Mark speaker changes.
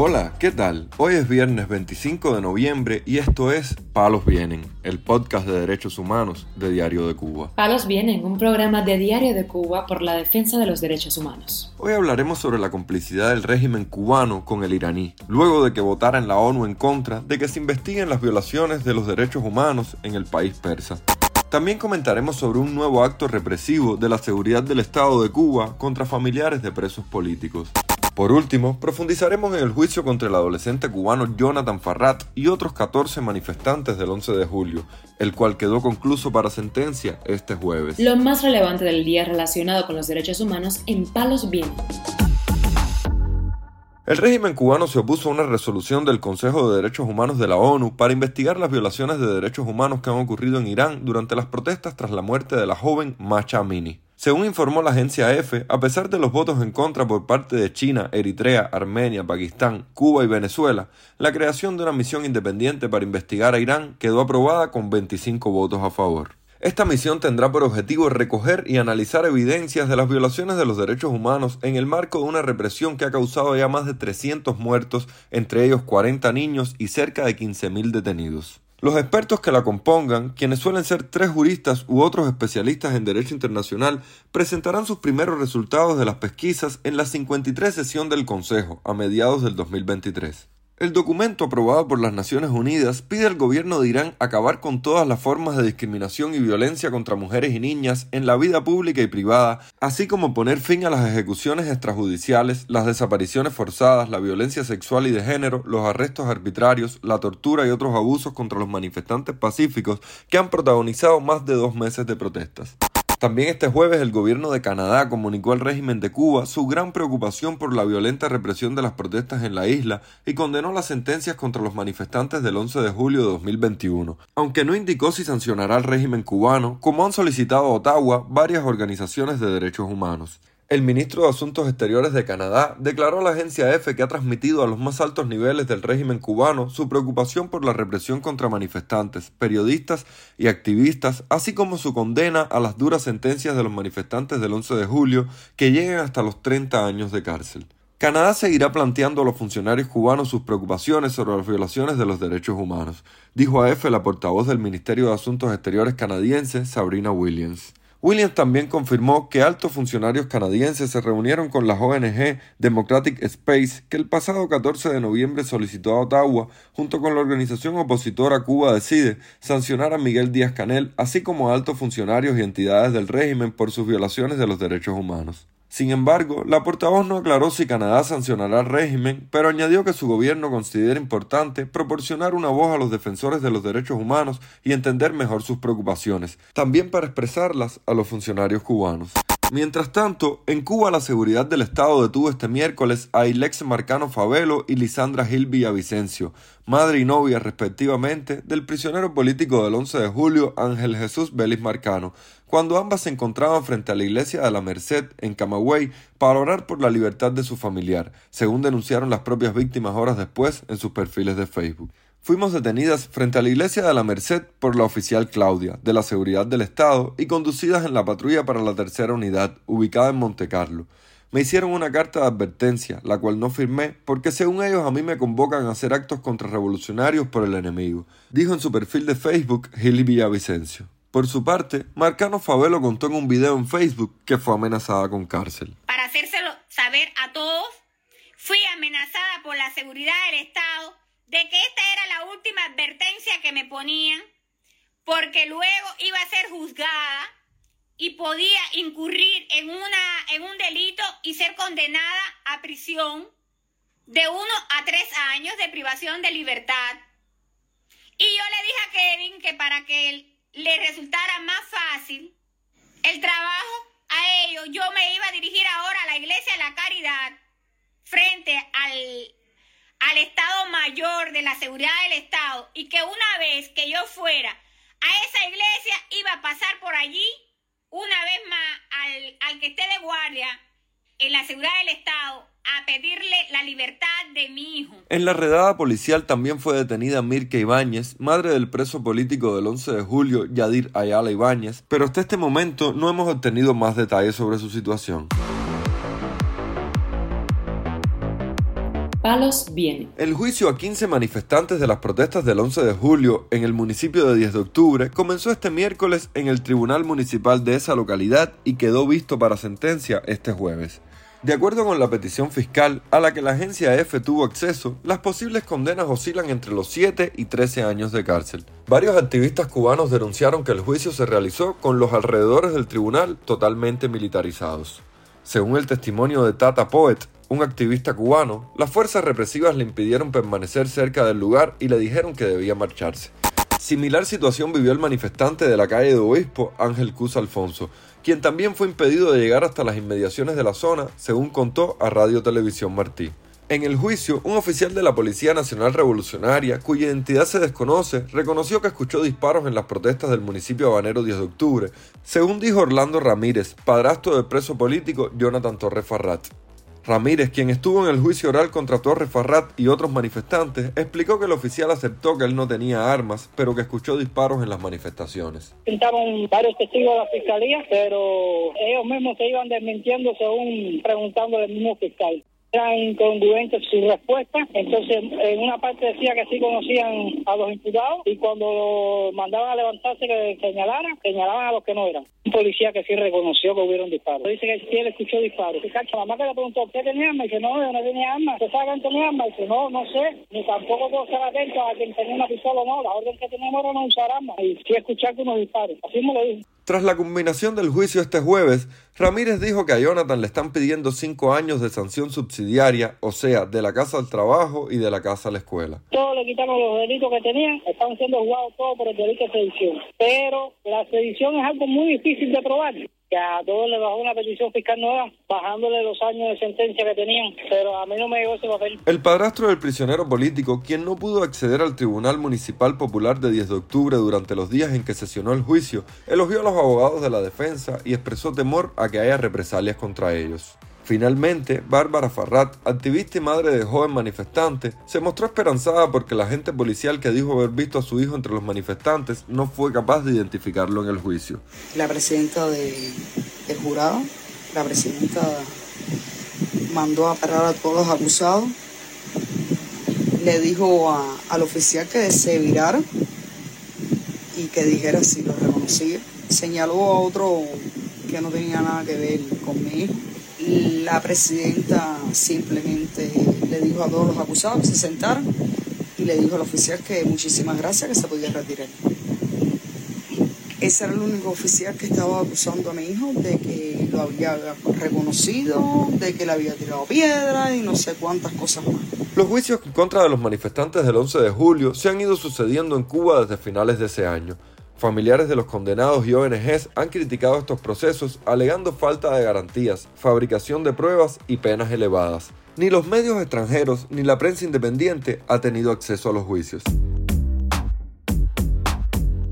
Speaker 1: Hola, ¿qué tal? Hoy es viernes 25 de noviembre y esto es Palos Vienen, el podcast de derechos humanos de Diario de Cuba.
Speaker 2: Palos Vienen, un programa de Diario de Cuba por la defensa de los derechos humanos.
Speaker 1: Hoy hablaremos sobre la complicidad del régimen cubano con el iraní, luego de que votara en la ONU en contra de que se investiguen las violaciones de los derechos humanos en el país persa. También comentaremos sobre un nuevo acto represivo de la seguridad del Estado de Cuba contra familiares de presos políticos. Por último, profundizaremos en el juicio contra el adolescente cubano Jonathan Farrat y otros 14 manifestantes del 11 de julio, el cual quedó concluso para sentencia este jueves.
Speaker 2: Lo más relevante del día relacionado con los derechos humanos en Palos Vientos.
Speaker 1: El régimen cubano se opuso a una resolución del Consejo de Derechos Humanos de la ONU para investigar las violaciones de derechos humanos que han ocurrido en Irán durante las protestas tras la muerte de la joven Macha Amini. Según informó la agencia EFE, a pesar de los votos en contra por parte de China, Eritrea, Armenia, Pakistán, Cuba y Venezuela, la creación de una misión independiente para investigar a Irán quedó aprobada con 25 votos a favor. Esta misión tendrá por objetivo recoger y analizar evidencias de las violaciones de los derechos humanos en el marco de una represión que ha causado ya más de 300 muertos, entre ellos 40 niños y cerca de 15.000 detenidos. Los expertos que la compongan, quienes suelen ser tres juristas u otros especialistas en derecho internacional, presentarán sus primeros resultados de las pesquisas en la 53 sesión del Consejo a mediados del 2023. El documento aprobado por las Naciones Unidas pide al gobierno de Irán acabar con todas las formas de discriminación y violencia contra mujeres y niñas en la vida pública y privada, así como poner fin a las ejecuciones extrajudiciales, las desapariciones forzadas, la violencia sexual y de género, los arrestos arbitrarios, la tortura y otros abusos contra los manifestantes pacíficos que han protagonizado más de dos meses de protestas. También este jueves el gobierno de Canadá comunicó al régimen de Cuba su gran preocupación por la violenta represión de las protestas en la isla y condenó las sentencias contra los manifestantes del 11 de julio de 2021, aunque no indicó si sancionará al régimen cubano, como han solicitado a Ottawa varias organizaciones de derechos humanos. El ministro de Asuntos Exteriores de Canadá declaró a la agencia EFE que ha transmitido a los más altos niveles del régimen cubano su preocupación por la represión contra manifestantes, periodistas y activistas, así como su condena a las duras sentencias de los manifestantes del 11 de julio que lleguen hasta los 30 años de cárcel. Canadá seguirá planteando a los funcionarios cubanos sus preocupaciones sobre las violaciones de los derechos humanos, dijo a EFE la portavoz del Ministerio de Asuntos Exteriores canadiense, Sabrina Williams. Williams también confirmó que altos funcionarios canadienses se reunieron con la ONG Democratic Space que el pasado 14 de noviembre solicitó a Ottawa, junto con la organización opositora Cuba Decide, sancionar a Miguel Díaz Canel, así como a altos funcionarios y entidades del régimen por sus violaciones de los derechos humanos. Sin embargo, la portavoz no aclaró si Canadá sancionará al régimen, pero añadió que su gobierno considera importante proporcionar una voz a los defensores de los derechos humanos y entender mejor sus preocupaciones, también para expresarlas a los funcionarios cubanos. Mientras tanto, en Cuba la seguridad del Estado detuvo este miércoles a Ilex Marcano Favelo y Lisandra Gil Villavicencio, madre y novia respectivamente del prisionero político del 11 de julio Ángel Jesús Vélez Marcano, cuando ambas se encontraban frente a la iglesia de la Merced en Camagüey para orar por la libertad de su familiar, según denunciaron las propias víctimas horas después en sus perfiles de Facebook. Fuimos detenidas frente a la iglesia de la Merced por la oficial Claudia, de la Seguridad del Estado, y conducidas en la patrulla para la tercera unidad, ubicada en Montecarlo. Me hicieron una carta de advertencia, la cual no firmé, porque según ellos a mí me convocan a hacer actos contrarrevolucionarios por el enemigo, dijo en su perfil de Facebook Gili Villavicencio. Por su parte, Marcano Favelo contó en un video en Facebook que fue amenazada con cárcel.
Speaker 3: Para hacérselo saber a todos, fui amenazada por la seguridad del Estado de que esta era la última advertencia que me ponían, porque luego iba a ser juzgada y podía incurrir en, una, en un delito y ser condenada a prisión de uno a tres años de privación de libertad. Y yo le dije a Kevin que para que le resultara más fácil el trabajo a ellos, yo me iba a dirigir ahora a la iglesia de la caridad frente al al Estado Mayor de la Seguridad del Estado y que una vez que yo fuera a esa iglesia iba a pasar por allí una vez más al, al que esté de guardia en la seguridad del Estado a pedirle la libertad de mi hijo.
Speaker 1: En la redada policial también fue detenida Mirke Ibáñez, madre del preso político del 11 de julio, Yadir Ayala Ibáñez, pero hasta este momento no hemos obtenido más detalles sobre su situación.
Speaker 2: Palos viene.
Speaker 1: El juicio a 15 manifestantes de las protestas del 11 de julio en el municipio de 10 de octubre comenzó este miércoles en el Tribunal Municipal de esa localidad y quedó visto para sentencia este jueves. De acuerdo con la petición fiscal a la que la agencia EFE tuvo acceso, las posibles condenas oscilan entre los 7 y 13 años de cárcel. Varios activistas cubanos denunciaron que el juicio se realizó con los alrededores del tribunal totalmente militarizados. Según el testimonio de Tata Poet, un activista cubano, las fuerzas represivas le impidieron permanecer cerca del lugar y le dijeron que debía marcharse. Similar situación vivió el manifestante de la calle de Obispo, Ángel Cus Alfonso, quien también fue impedido de llegar hasta las inmediaciones de la zona, según contó a Radio Televisión Martí. En el juicio, un oficial de la Policía Nacional Revolucionaria, cuya identidad se desconoce, reconoció que escuchó disparos en las protestas del municipio habanero 10 de octubre, según dijo Orlando Ramírez, padrastro del preso político Jonathan Torres Farrat. Ramírez, quien estuvo en el juicio oral contra Torres Farrat y otros manifestantes, explicó que el oficial aceptó que él no tenía armas, pero que escuchó disparos en las manifestaciones.
Speaker 4: Pintaron varios testigos de la fiscalía, pero ellos mismos se iban desmintiendo según preguntando al mismo fiscal eran incongruentes sus respuestas. Entonces, en una parte decía que sí conocían a los imputados y cuando mandaban a levantarse que señalaran, señalaban a los que no eran. Un policía que sí reconoció que hubieron disparos. Dice que él escuchó disparos. Y cacho, mamá que le preguntó, ¿usted tenía arma? Y dice, no, yo no tenía arma. ¿Usted sabe quién tenía arma? Y dice, no, no sé. Ni tampoco puedo estar atento a quien tenía una pistola o no. La orden que teníamos era no usar armas. Y sí escuchar que unos disparos. Así me lo dijo.
Speaker 1: Tras la culminación del juicio este jueves, Ramírez dijo que a Jonathan le están pidiendo cinco años de sanción subsidiaria, o sea, de la casa al trabajo y de la casa a la escuela.
Speaker 4: Todos le quitamos los delitos que tenían, están siendo jugados todos por el delito de sedición. Pero la sedición es algo muy difícil de probar que a todos le bajó una petición fiscal nueva, bajándole los años de sentencia que tenían, pero a mí no me llegó ese papel.
Speaker 1: El padrastro del prisionero político, quien no pudo acceder al Tribunal Municipal Popular de 10 de octubre durante los días en que sesionó el juicio, elogió a los abogados de la defensa y expresó temor a que haya represalias contra ellos. Finalmente, Bárbara Farrat, activista y madre de joven manifestante, se mostró esperanzada porque el agente policial que dijo haber visto a su hijo entre los manifestantes no fue capaz de identificarlo en el juicio.
Speaker 5: La presidenta del jurado, la presidenta mandó a parar a todos los acusados, le dijo al oficial que se virara y que dijera si lo reconocía. Señaló a otro que no tenía nada que ver con mi hijo la presidenta simplemente le dijo a todos los acusados que se sentaran y le dijo al oficial que muchísimas gracias, que se podía retirar. Ese era el único oficial que estaba acusando a mi hijo de que lo había reconocido, de que le había tirado piedra y no sé cuántas cosas más.
Speaker 1: Los juicios en contra de los manifestantes del 11 de julio se han ido sucediendo en Cuba desde finales de ese año. Familiares de los condenados y ONGs han criticado estos procesos alegando falta de garantías, fabricación de pruebas y penas elevadas. Ni los medios extranjeros ni la prensa independiente ha tenido acceso a los juicios.